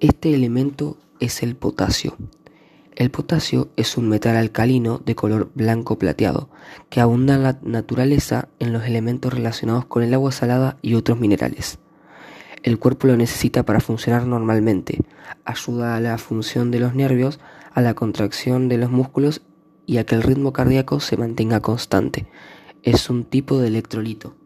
Este elemento es el potasio. El potasio es un metal alcalino de color blanco plateado que abunda en la naturaleza en los elementos relacionados con el agua salada y otros minerales. El cuerpo lo necesita para funcionar normalmente, ayuda a la función de los nervios, a la contracción de los músculos y a que el ritmo cardíaco se mantenga constante. Es un tipo de electrolito.